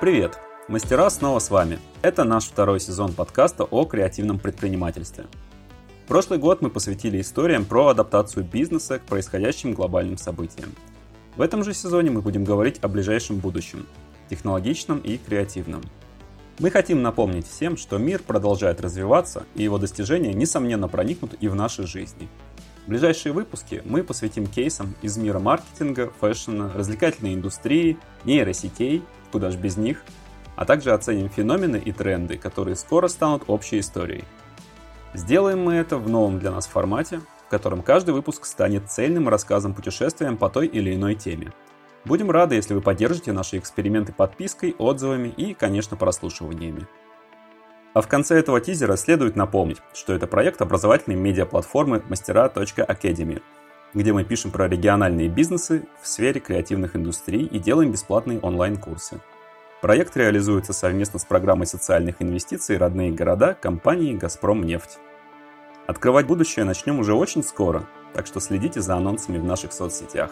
Привет! Мастера снова с вами. Это наш второй сезон подкаста о креативном предпринимательстве. Прошлый год мы посвятили историям про адаптацию бизнеса к происходящим глобальным событиям. В этом же сезоне мы будем говорить о ближайшем будущем, технологичном и креативном. Мы хотим напомнить всем, что мир продолжает развиваться, и его достижения, несомненно, проникнут и в наши жизни. Ближайшие выпуски мы посвятим кейсам из мира маркетинга, фэшна, развлекательной индустрии, нейросетей – куда ж без них, а также оценим феномены и тренды, которые скоро станут общей историей. Сделаем мы это в новом для нас формате, в котором каждый выпуск станет цельным рассказом путешествием по той или иной теме. Будем рады, если вы поддержите наши эксперименты подпиской, отзывами и, конечно, прослушиваниями. А в конце этого тизера следует напомнить, что это проект образовательной медиаплатформы мастера.academy, где мы пишем про региональные бизнесы в сфере креативных индустрий и делаем бесплатные онлайн-курсы. Проект реализуется совместно с программой социальных инвестиций «Родные города» компании «Газпром нефть». Открывать будущее начнем уже очень скоро, так что следите за анонсами в наших соцсетях.